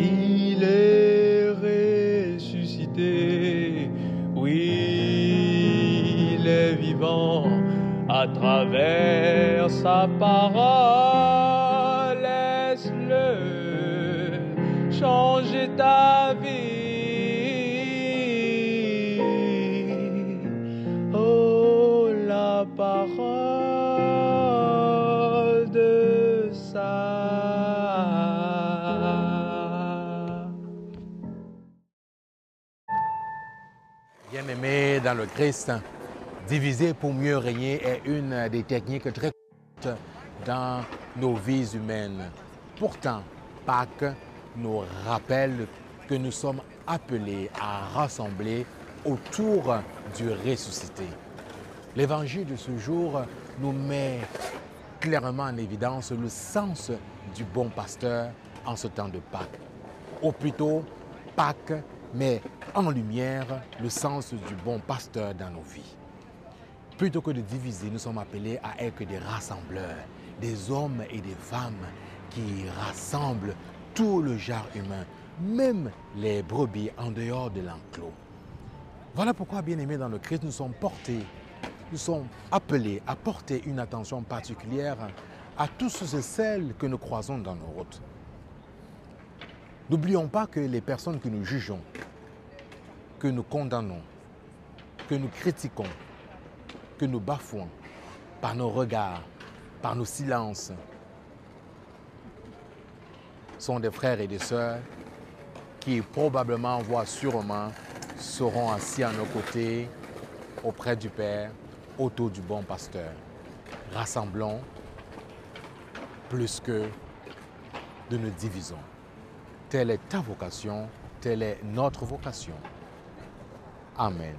Il est ressuscité. Oui, il est vivant à travers sa parole. Laisse-le changer ta vie. Oh, la parole ça. Bien-aimés dans le Christ, diviser pour mieux régner est une des techniques très courantes dans nos vies humaines. Pourtant, Pâques nous rappelle que nous sommes appelés à rassembler autour du ressuscité. L'évangile de ce jour nous met clairement en évidence le sens du bon pasteur en ce temps de Pâques. Ou plutôt, Pâques met en lumière le sens du bon pasteur dans nos vies. Plutôt que de diviser, nous sommes appelés à être des rassembleurs, des hommes et des femmes qui rassemblent tout le genre humain, même les brebis en dehors de l'enclos. Voilà pourquoi, bien-aimés dans le Christ, nous sommes portés, nous sommes appelés à porter une attention particulière à tous ceux et celles que nous croisons dans nos routes. N'oublions pas que les personnes que nous jugeons, que nous condamnons, que nous critiquons, que nous bafouons par nos regards, par nos silences, sont des frères et des sœurs qui probablement, voire sûrement, seront assis à nos côtés auprès du Père, autour du bon pasteur. Rassemblons plus que de nous divisons. Telle est ta vocation, telle est notre vocation. Amen.